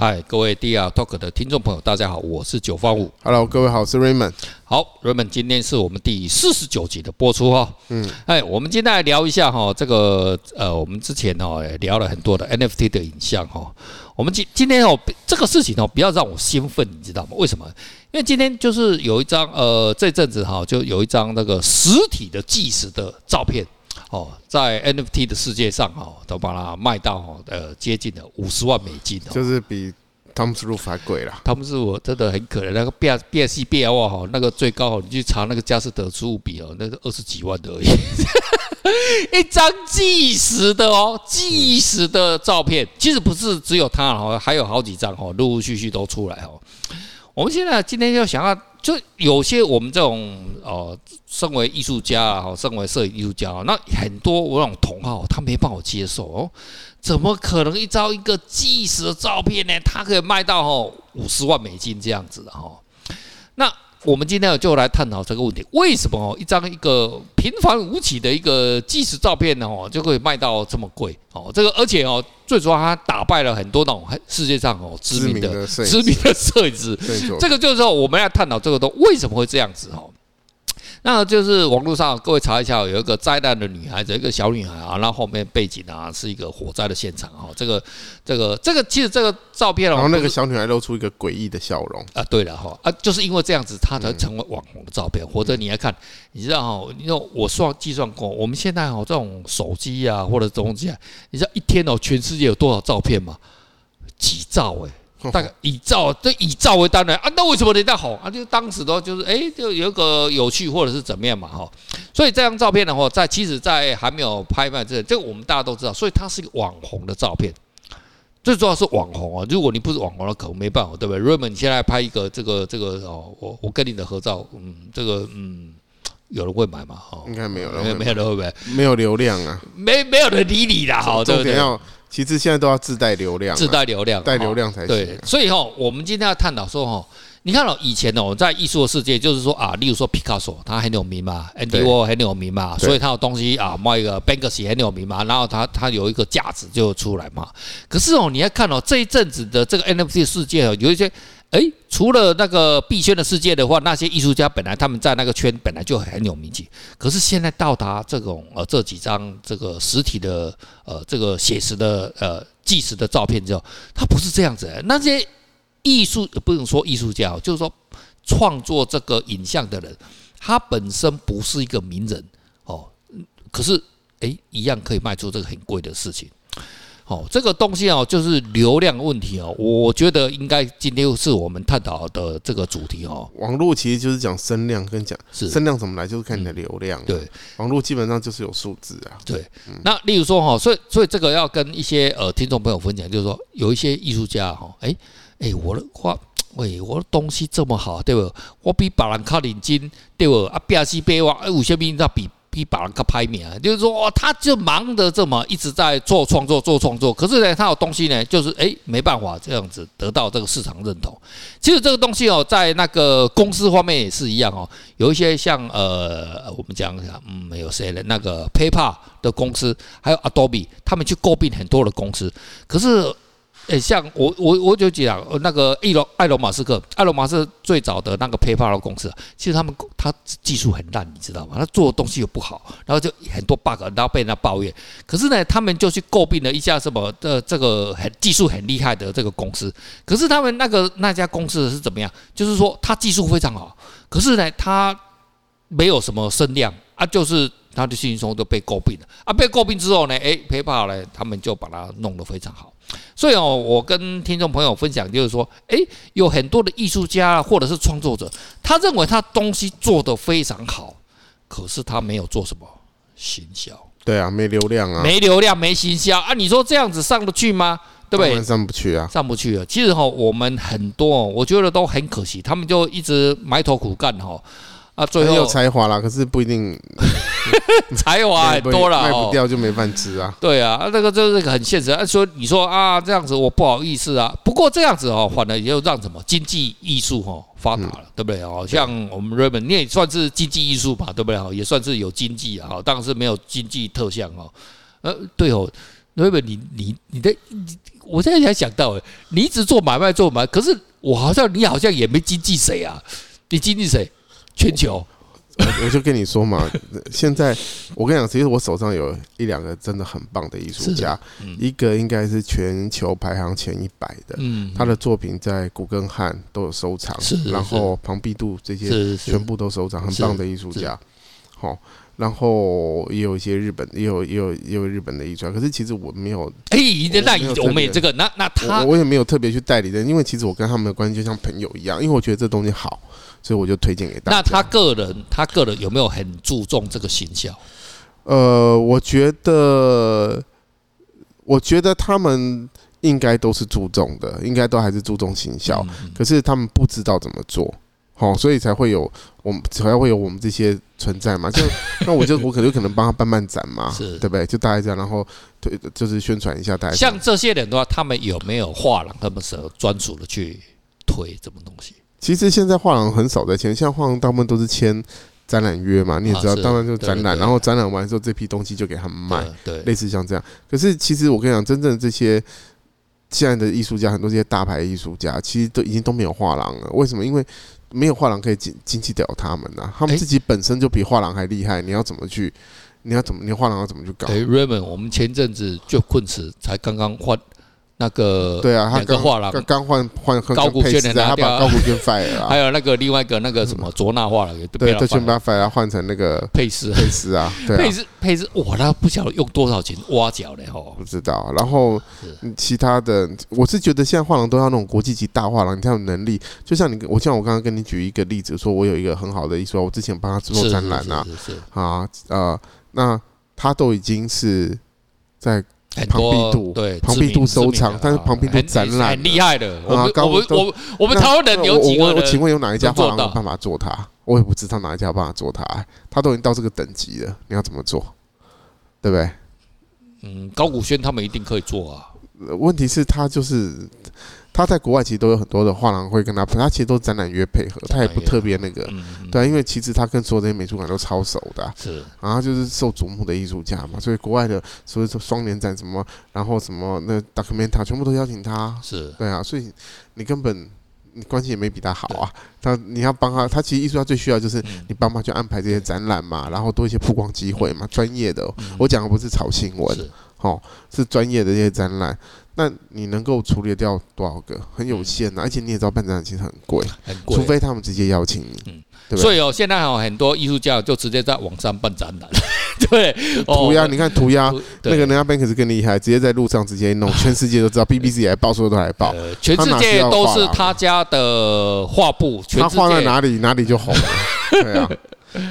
嗨，各位 DR Talk 的听众朋友，大家好，我是九方五。Hello，各位好，我是 Raymond。好，Raymond，今天是我们第四十九集的播出哈。嗯，哎，我们今天来聊一下哈，这个呃，我们之前哦聊了很多的 NFT 的影像哈。我们今今天哦，这个事情哦，不要让我兴奋，你知道吗？为什么？因为今天就是有一张呃，这阵子哈，就有一张那个实体的纪实的照片哦，在 NFT 的世界上哦，都把它卖到呃接近了五十万美金，就是比。汤姆斯鲁夫还贵了，汤姆斯鲁夫真的很可怜。那个 B B S C B L 哈，那个最高你去查那个佳士得实物比哦，那个二十几万的而已。一张纪实的哦，纪实的照片，其实不是只有他哦，还有好几张哦，陆陆续续都出来哦。我们现在今天就想要，就有些我们这种哦，身为艺术家啊，身为摄影艺术家，那很多我那种同好，他没办法接受哦。怎么可能一张一个纪实的照片呢？他可以卖到哦五十万美金这样子的哈？那我们今天就来探讨这个问题：为什么哦一张一个平凡无奇的一个纪实照片呢？哦就可以卖到这么贵？哦，这个而且哦最主要它打败了很多那种世界上哦知名的知名的摄影师。这个就是说我们要探讨这个东为什么会这样子哦？那就是网络上各位查一下，有一个灾难的女孩子，一个小女孩啊，那后后面背景啊是一个火灾的现场啊。这个、这个、这个，其实这个照片哦，然后那个小女孩露出一个诡异的笑容啊。对了哈啊，就是因为这样子，她才成为网红的照片。或者你来看，你知道哈，你说我算计算过，我们现在哦这种手机啊或者东西啊，你知道一天哦全世界有多少照片吗？几兆哎。大概以照，这以照为单位啊，那为什么人家红啊？就当时都就是哎，就有一个有趣或者是怎么样嘛哈。所以这张照片的话，在其实，在还没有拍卖之前，这个我们大家都知道，所以它是一个网红的照片。最主要是网红啊，如果你不是网红的，可能没办法，对不对瑞文你现在拍一个这个这个哦，我我跟你的合照，嗯，这个嗯，有人会买吗？哈，应该没有，没有没有人会买，没有流量啊，没没有人理你啦，哈，对不对？其实现在都要自带流量，自带流量，带流量才行。对，所以哈，我们今天要探讨说哈，你看到以前哦，在艺术的世界，就是说啊，例如说皮卡索，他很有名嘛，Andy Warhol 很有名嘛，所以他有东西啊，卖一个 Banksy 很有名嘛，然后他他有一个价值就出来嘛。可是哦，你要看哦，这一阵子的这个 NFT 世界哦，有一些。哎，除了那个币圈的世界的话，那些艺术家本来他们在那个圈本来就很有名气，可是现在到达这种呃这几张这个实体的呃这个写实的呃纪实的照片之后，他不是这样子。那些艺术不能说艺术家，就是说创作这个影像的人，他本身不是一个名人哦，可是哎一样可以卖出这个很贵的事情。哦，这个东西哦，就是流量问题哦。我觉得应该今天是我们探讨的这个主题哦。网络其实就是讲声量跟讲是声量怎么来，就是看你的流量。对，网络基本上就是有数字啊。对，那例如说哈，所以所以这个要跟一些呃听众朋友分享，就是说有一些艺术家哈，哎哎，我的画，喂，我的东西这么好，对不？我比别人卡领金，对不？啊，表西别哇，哎，五千米那比。比把人家拍名啊，就是说，他就忙得这么一直在做创作，做创作。可是呢，他有东西呢，就是诶，没办法这样子得到这个市场认同。其实这个东西哦，在那个公司方面也是一样哦，有一些像呃，我们讲一下，嗯，没有谁的那个 PayPal 的公司，还有 Adobe，他们去诟病很多的公司，可是。诶，像我我我就讲那个伊隆埃隆马斯克，埃隆马斯克最早的那个 PayPal 公司，其实他们他技术很烂，你知道吗？他做的东西又不好，然后就很多 bug，然后被人家抱怨。可是呢，他们就去诟病了一家什么的这个很技术很厉害的这个公司。可是他们那个那家公司是怎么样？就是说他技术非常好，可是呢，他没有什么声量啊，就是他的信息中都被诟病了啊。被诟病之后呢，诶，PayPal 呢，他们就把它弄得非常好。所以哦，我跟听众朋友分享，就是说，诶，有很多的艺术家或者是创作者，他认为他东西做得非常好，可是他没有做什么行销。对啊，没流量啊，没流量，没行销啊。你说这样子上得去吗？对不对？上不去啊，上不去了。其实哈，我们很多，我觉得都很可惜，他们就一直埋头苦干哈。啊，最后有才华啦，可是不一定 才华很多了，卖不掉就没饭吃啊。对啊，那，个就是个很现实。啊，说你说啊，这样子我不好意思啊。不过这样子哦，反而也就让什么经济艺术哦发达了，对不对？哦，像我们 Raymond，你也算是经济艺术吧，对不对？也算是有经济啊，当然是没有经济特项哦。呃，对哦，瑞文，你你你的，我现在才想到，你一直做买卖做买卖，可是我好像你好像也没经济谁啊？你经济谁？全球。我我就跟你说嘛，现在我跟你讲，其实我手上有一两个真的很棒的艺术家，一个应该是全球排行前一百的，他的作品在古根汉都有收藏，然后庞毕度这些全部都收藏，很棒的艺术家。好，然后也有一些日本，也有也有也有日本的遗传，可是其实我没有，哎，那我们也这个，那那他我也没有特别去代理的，因为其实我跟他们的关系就像朋友一样，因为我觉得这东西好。所以我就推荐给大家。那他个人，他个人有没有很注重这个形象？呃，我觉得，我觉得他们应该都是注重的，应该都还是注重形象。可是他们不知道怎么做，好，所以才会有我们才会有我们这些存在嘛。就 那我就我可能可能帮他办办展嘛，对不对？就大概这样，然后对，就是宣传一下大家。像这些人的话，他们有没有画廊他们是专属的去推什么东西？其实现在画廊很少在签，像画廊大部分都是签展览约嘛，你也知道，当然就展览，然后展览完之后这批东西就给他们卖，对，类似像这样。可是其实我跟你讲，真正这些现在的艺术家，很多这些大牌艺术家，其实都已经都没有画廊了。为什么？因为没有画廊可以进进去屌他们呐，他们自己本身就比画廊还厉害。你要怎么去？你要怎么？你画廊要怎么去搞？哎，Raymond，我们前阵子就困死，才刚刚换。那个对啊，他刚画廊刚换换高古轩的拿掉，高古轩 fire 了。还有那个另外一个那个什么卓纳画廊也对，都全部 fire 换成那个佩斯佩斯啊，佩斯佩斯哇，那不晓得用多少钱挖角嘞吼，不知道。然后其他的，我是觉得现在画廊都要那种国际级大画廊，你才有能力。就像你，我像我刚刚跟你举一个例子，说我有一个很好的艺术，我之前帮他做展览啊，啊呃，那他都已经是在。庞毕度对，庞毕度收藏，但是庞毕度展览很厉害的。我们我们我我们台湾人有几个人？我请问有哪一家画廊有办法做它？我也不知道哪一家有办法做它。它都已经到这个等级了，你要怎么做？对不对？嗯，高古轩他们一定可以做啊。问题是，他就是。他在国外其实都有很多的画廊会跟他，他其实都是展览约配合，他也不特别那个，对啊，因为其实他跟所有这些美术馆都超熟的，是，然后就是受瞩目的艺术家嘛，所以国外的所以说双年展什么，然后什么那 Documenta 全部都邀请他，是。对啊，所以你根本你关系也没比他好啊，他你要帮他，他其实艺术家最需要就是你帮他去安排这些展览嘛，然后多一些曝光机会嘛，专业的，我讲的不是炒新闻，哦，是专业的这些展览。那你能够处理掉多少个？很有限呐，而且你也知道办展览其实很贵，很贵，除非他们直接邀请你。嗯，对。所以哦，现在有很多艺术家就直接在网上办展览，对，涂鸦，你看涂鸦，那个人家 Banks 更厉害，直接在路上直接弄，全世界都知道，BBC 来报，所有都来报，全世界都是他家的画布，他画在哪里哪里就红了，对啊。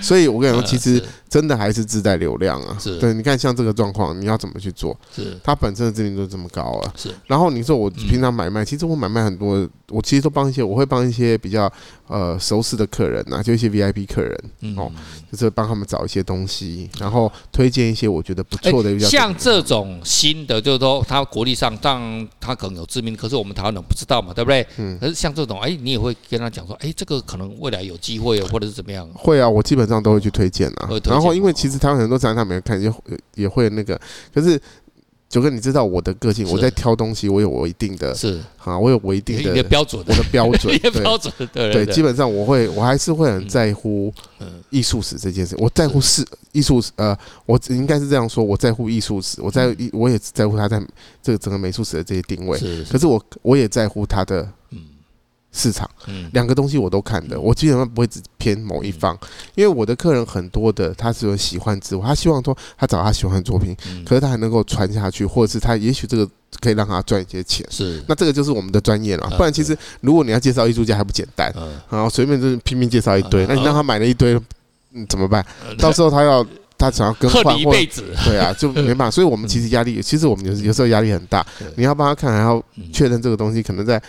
所以，我跟你说，其实真的还是自带流量啊。是，对，你看像这个状况，你要怎么去做？是，它本身的知名度这么高啊。是，然后你说我平常买卖，其实我买卖很多，我其实都帮一些，我会帮一些比较呃熟识的客人呐，就一些 VIP 客人哦，就是帮他们找一些东西，然后推荐一些我觉得不错的。像这种新的，就是说他国力上，当他可能有知名，可是我们台湾人不知道嘛，对不对？嗯。可是像这种，哎，你也会跟他讲说，哎，这个可能未来有机会，或者是怎么样？会啊，我。基本上都会去推荐啊，然后因为其实台湾很多展览他没有看，也也会那个，可是九哥，你知道我的个性，我在挑东西，我有我一定的，是。啊，我有我一定的标准，我的标准，标准，对对，基本上我会，我还是会很在乎艺术史这件事，我在乎是艺术史，呃，我应该是这样说，我在乎艺术史，我在我也在乎他在这个整个美术史的这些定位，可是我我也在乎他的，嗯。市场，两个东西我都看的，我基本上不会只偏某一方，因为我的客人很多的，他是有喜欢之物，他希望说他找他喜欢的作品，可是他还能够传下去，或者是他也许这个可以让他赚一些钱，是，那这个就是我们的专业了，不然其实如果你要介绍艺术家还不简单，然后随便就是拼命介绍一堆，那你让他买了一堆，嗯，怎么办？到时候他要他想要更换，一辈子，对啊，就 没办法，所以我们其实压力，其实我们有有时候压力很大，你要帮他看，还要确认这个东西可能在。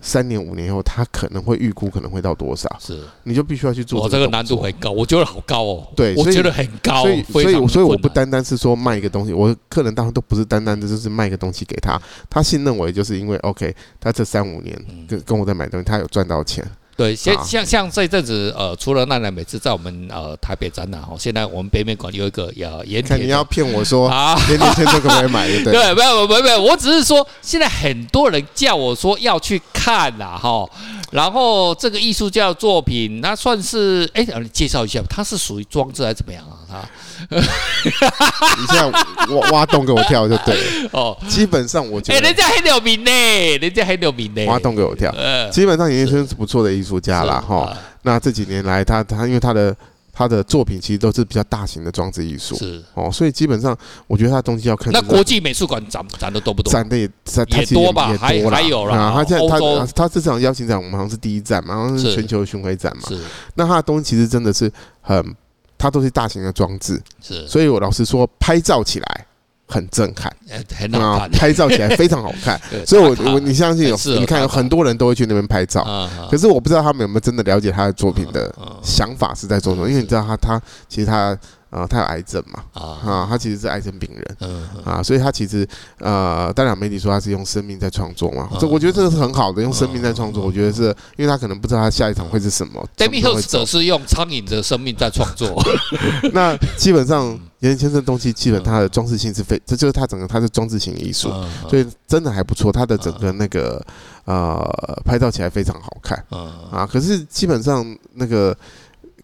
三年五年后，他可能会预估可能会到多少？是，你就必须要去做。我这个难度很高，我觉得好高哦。对，我觉得很高。所以，所以，所以我不单单是说卖一个东西，我客人当然都不是单单的就是卖一个东西给他。他信任我，也就是因为 OK，他这三五年跟跟我在买东西，他有赚到钱。对，像像像这阵子呃，除了奈奈每次在我们呃台北展览哦，现在我们北美馆有一个要盐田，你要骗我说 啊，盐田千春可不可以买？对，对，没有没有没有，我只是说现在很多人叫我说要去看呐哈，然后这个艺术家的作品，那算是哎，你介绍一下，它是属于装置还是怎么样啊？它。你现在挖挖洞给我跳就对了哦。基本上我觉得，哎，人家很有名呢，人家很有名呢。挖洞给我跳，基本上严先生是不错的艺术家啦。哈。那这几年来，他他因为他的他的作品其实都是比较大型的装置艺术，是哦，所以基本上我觉得他东西要看。那国际美术馆展展的多不多？展的也也多吧，还还有啦。他现在他他这场邀请展，我们好像是第一站嘛，好像是全球巡回展嘛。是。那他的东西其实真的是很。它都是大型的装置，是，所以我老实说，拍照起来很震撼，很好看，拍照起来非常好看。所以我我你相信有，你看有很多人都会去那边拍照，可是我不知道他们有没有真的了解他的作品的想法是在做什么，因为你知道他他其实他。啊，他有癌症嘛？啊，他其实是癌症病人，嗯，啊，所以他其实呃，当然媒体说他是用生命在创作嘛，这我觉得这个是很好的，用生命在创作，我觉得是因为他可能不知道他下一场会是什么。David Hirst 是用苍蝇的生命在创作。那基本上严先生东西，基本他的装饰性是非，这就是他整个他是装置型艺术，所以真的还不错。他的整个那个呃，拍照起来非常好看，啊，可是基本上那个。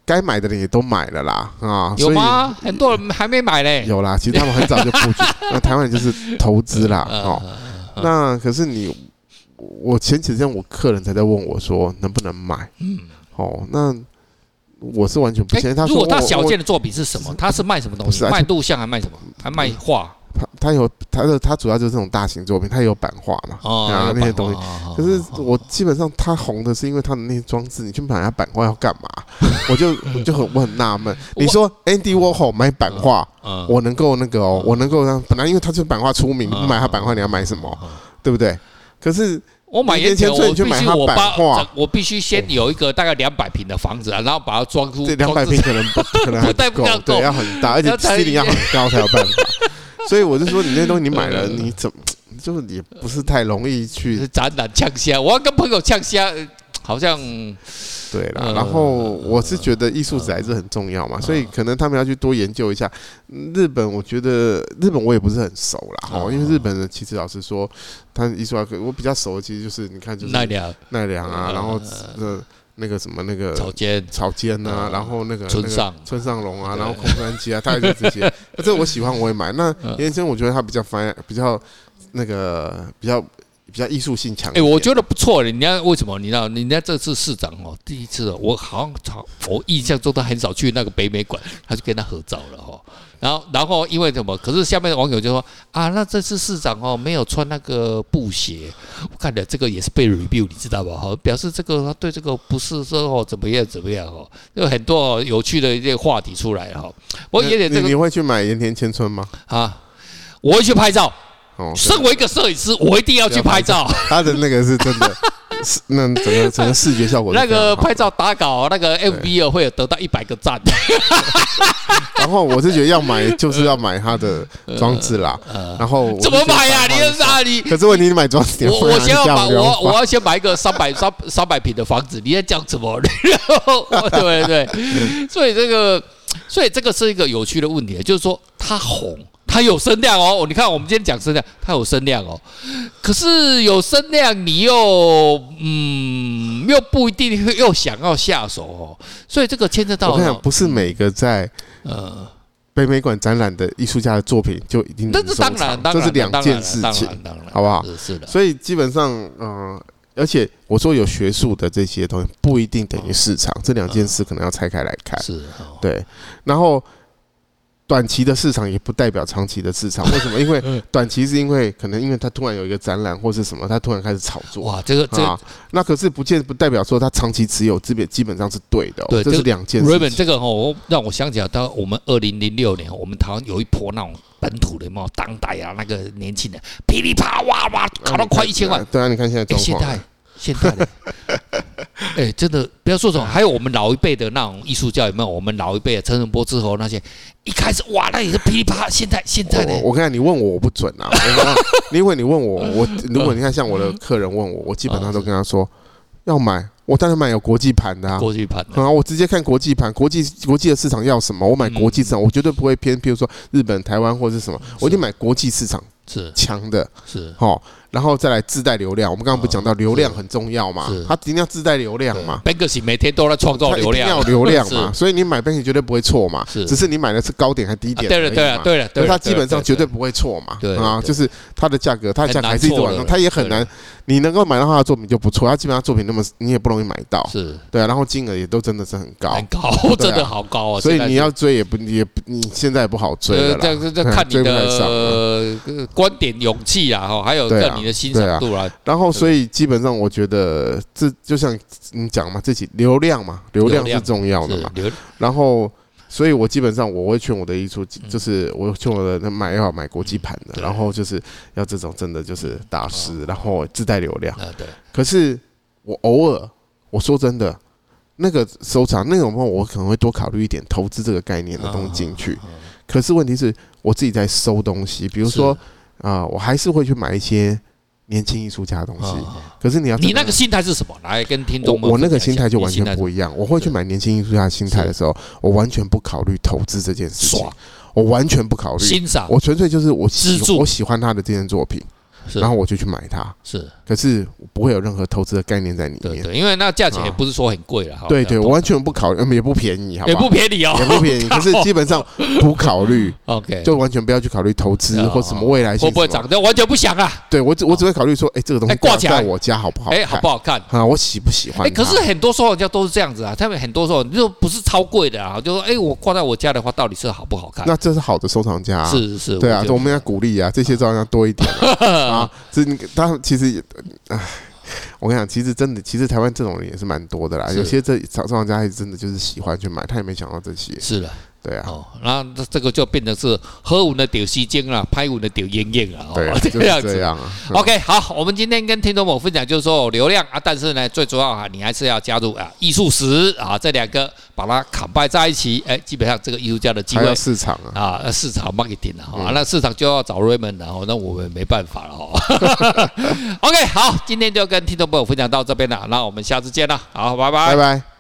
该买的人也都买了啦，啊，有吗？很多人还没买嘞。有啦，其实他们很早就布局。那台湾人就是投资啦，哦。那可是你，我前几天我客人才在问我说能不能买？嗯，哦，那我是完全不信。他说，如果他小件的作品是什么？他是卖什么东西？卖录像还卖什么？还卖画？他他有他的他主要就是这种大型作品，他也有版画嘛，啊那些东西。可是我基本上他红的是因为他的那些装置，你去买他版画要干嘛？我就我就很我很纳闷。你说 Andy Warhol 买版画，我能够那个哦，我能够让本来因为他是版画出名，不买他版画你要买什么？对不对？可是我买盐田，我必须我版画，我必须先有一个大概两百平的房子啊，然后把它装出。这两百平可能不可能还不够，对，要很大，而且吸力要很高才有办法。所以我就说，你那些东西你买了，你怎么就是也不是太容易去展览呛虾。我要跟朋友呛虾，好像对啦。然后我是觉得艺术史还是很重要嘛，所以可能他们要去多研究一下日本。我觉得日本我也不是很熟啦，哦，因为日本人其实老实说，他艺术啊我比较熟的其实就是你看就是奈良奈良啊，然后呃。那个什么那个草间草间呐，然后那个村上村上隆啊，然后空山鸡啊，大概就这些。那 这我喜欢，我也买。那严先我觉得他比较翻，比较那个比较比较艺术性强。哎，我觉得不错。人家为什么？你知道，人家这次市长哦，第一次我好像我印象中他很少去那个北美馆，他就跟他合照了哈。然后，然后因为什么？可是下面的网友就说啊，那这次市长哦没有穿那个布鞋，我看了这个也是被 review，你知道吧？哈，表示这个他对这个不是说哦怎么样怎么样哦，有很多有趣的一些话题出来哈。我有点这个，你会去买盐田千春吗？啊，我会去拍照。哦，身为一个摄影师，我一定要去拍照。他的那个是真的。那整个整个视觉效果，那个拍照打稿，那个 M B 会有得到一百个赞。然后我是觉得要买就是要买它的装置啦。然后怎么买呀？你在哪里？可是问题你买装置，我我先要买我我要先买一个三百三三百平的房子。你在讲什么？然 后对对，所以这个所以这个是一个有趣的问题，就是说它红。它有声量哦，你看我们今天讲声量，它有声量哦。可是有声量，你又嗯，又不一定又想要下手哦。所以这个牵扯到，我跟你讲，不是每个在呃北美馆展览的艺术家的作品就一定能收藏，这是两件事情，好不好？是的。所以基本上，嗯，而且我说有学术的这些东西不一定等于市场，这两件事可能要拆开来看。是，对。然后。短期的市场也不代表长期的市场，为什么？因为短期是因为可能因为它突然有一个展览或是什么，它突然开始炒作。哇，这个这个，那可是不见不代表说它长期持有基本基本上是对的。对，这是两件事。Raymond，这个哦，让我想起来，当我们二零零六年，我们台湾有一波那种本土的嘛，当代啊，那个年轻人噼里啪哇哇考到快一千万。对啊，你看现在状况。现在的，哎，真的不要说什么，还有我们老一辈的那种艺术家有没有？我们老一辈的陈仁波之后那些，一开始哇，那也是噼里啪啦。现在现在的，我看你讲，你问我我不准啊，因为 你问我，我如果你看像我的客人问我，我基本上都跟他说，要买。我当然买有国际盘的啊，国际盘啊，我直接看国际盘，国际国际的市场要什么，我买国际市场，我绝对不会偏，譬如说日本、台湾或者是什么，我一定买国际市场是强的，是好。然后再来自带流量，我们刚刚不讲到流量很重要嘛？它一定要自带流量嘛？Banksy 每天都在创造流量，要流量嘛？所以你买 Banksy 绝对不会错嘛？只是你买的是高点还是低点？对了对了对了，所以它基本上绝对不会错嘛？啊，就是它的价格，它的价格还是一直往上，它也很难，你能够买到它的作品就不错。它基本上作品那么你也不容易买到，是对啊。然后金额也都真的是很高，很高，真的好高啊！所以你要追也不也不，你现在也不好追了。这这这看你的观点、勇气啊，哈，还有看你的欣赏度啦。然后，所以基本上，我觉得这就像你讲嘛，自己流量嘛，流量是重要的嘛。然后，所以我基本上我会劝我的艺术，就是我劝我的买要买国际盘的，然后就是要这种真的就是大师，然后自带流量。可是我偶尔，我说真的，那个收藏那种话，我可能会多考虑一点投资这个概念的东西进去。可是问题是我自己在收东西，比如说啊，我还是会去买一些。年轻艺术家的东西，可是你要你那个心态是什么？来跟听众们，我那个心态就完全不一样。我会去买年轻艺术家的心态的时候，我完全不考虑投资这件事情，我完全不考虑。欣赏，我纯粹就是我喜我喜欢他的这件作品。然后我就去买它，是，可是不会有任何投资的概念在里面。对对，因为那价钱也不是说很贵了哈。对对，我完全不考虑，也不便宜，也不便宜哦，也不便宜。可是基本上不考虑，OK，就完全不要去考虑投资或什么未来性。会不会涨？就完全不想啊。对我只我只会考虑说，哎，这个东西挂在我家好不好？哎，好不好看？啊，我喜不喜欢？哎，可是很多收藏家都是这样子啊，他们很多时候就不是超贵的啊，就说，哎，我挂在我家的话，到底是好不好看？那这是好的收藏家，是是是，对啊，我们要鼓励啊，这些收藏家多一点 啊，这你。他其实也，唉，我跟你讲，其实真的，其实台湾这种人也是蛮多的啦。有些这收藏家还真的就是喜欢去买，他也没想到这些。是的。对啊，哦，那这个就变成是好运的丢西京了，歹运的丢艳艳了，哦，这样子。这样啊。OK，好，我们今天跟听众朋友分享就是说流量啊，但是呢，最主要啊，你还是要加入啊艺术史啊这两个，把它砍掰在一起，哎，基本上这个艺术家的机会市场啊，啊市场 marketing 啊，那市场就要找 Raymond 然后那我们没办法了哈。OK，好，今天就跟听众朋友分享到这边了，那我们下次见了，好，拜拜，拜拜。